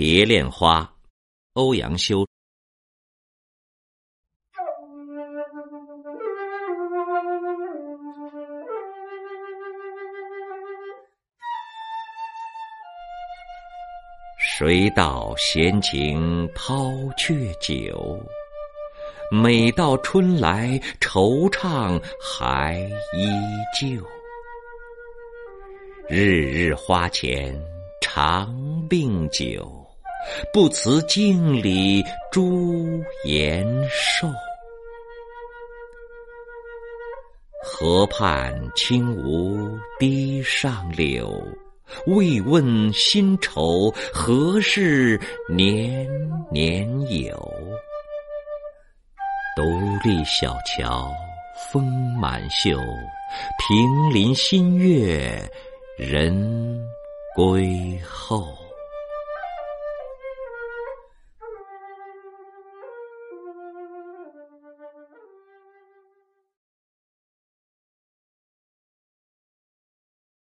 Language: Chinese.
蝶恋花，欧阳修。谁道闲情抛却久？每到春来，惆怅还依旧。日日花前长病久，不辞镜里朱颜瘦。河畔轻无堤上柳。未问新愁，何事年年有？独立小桥风满袖，平林新月人归后。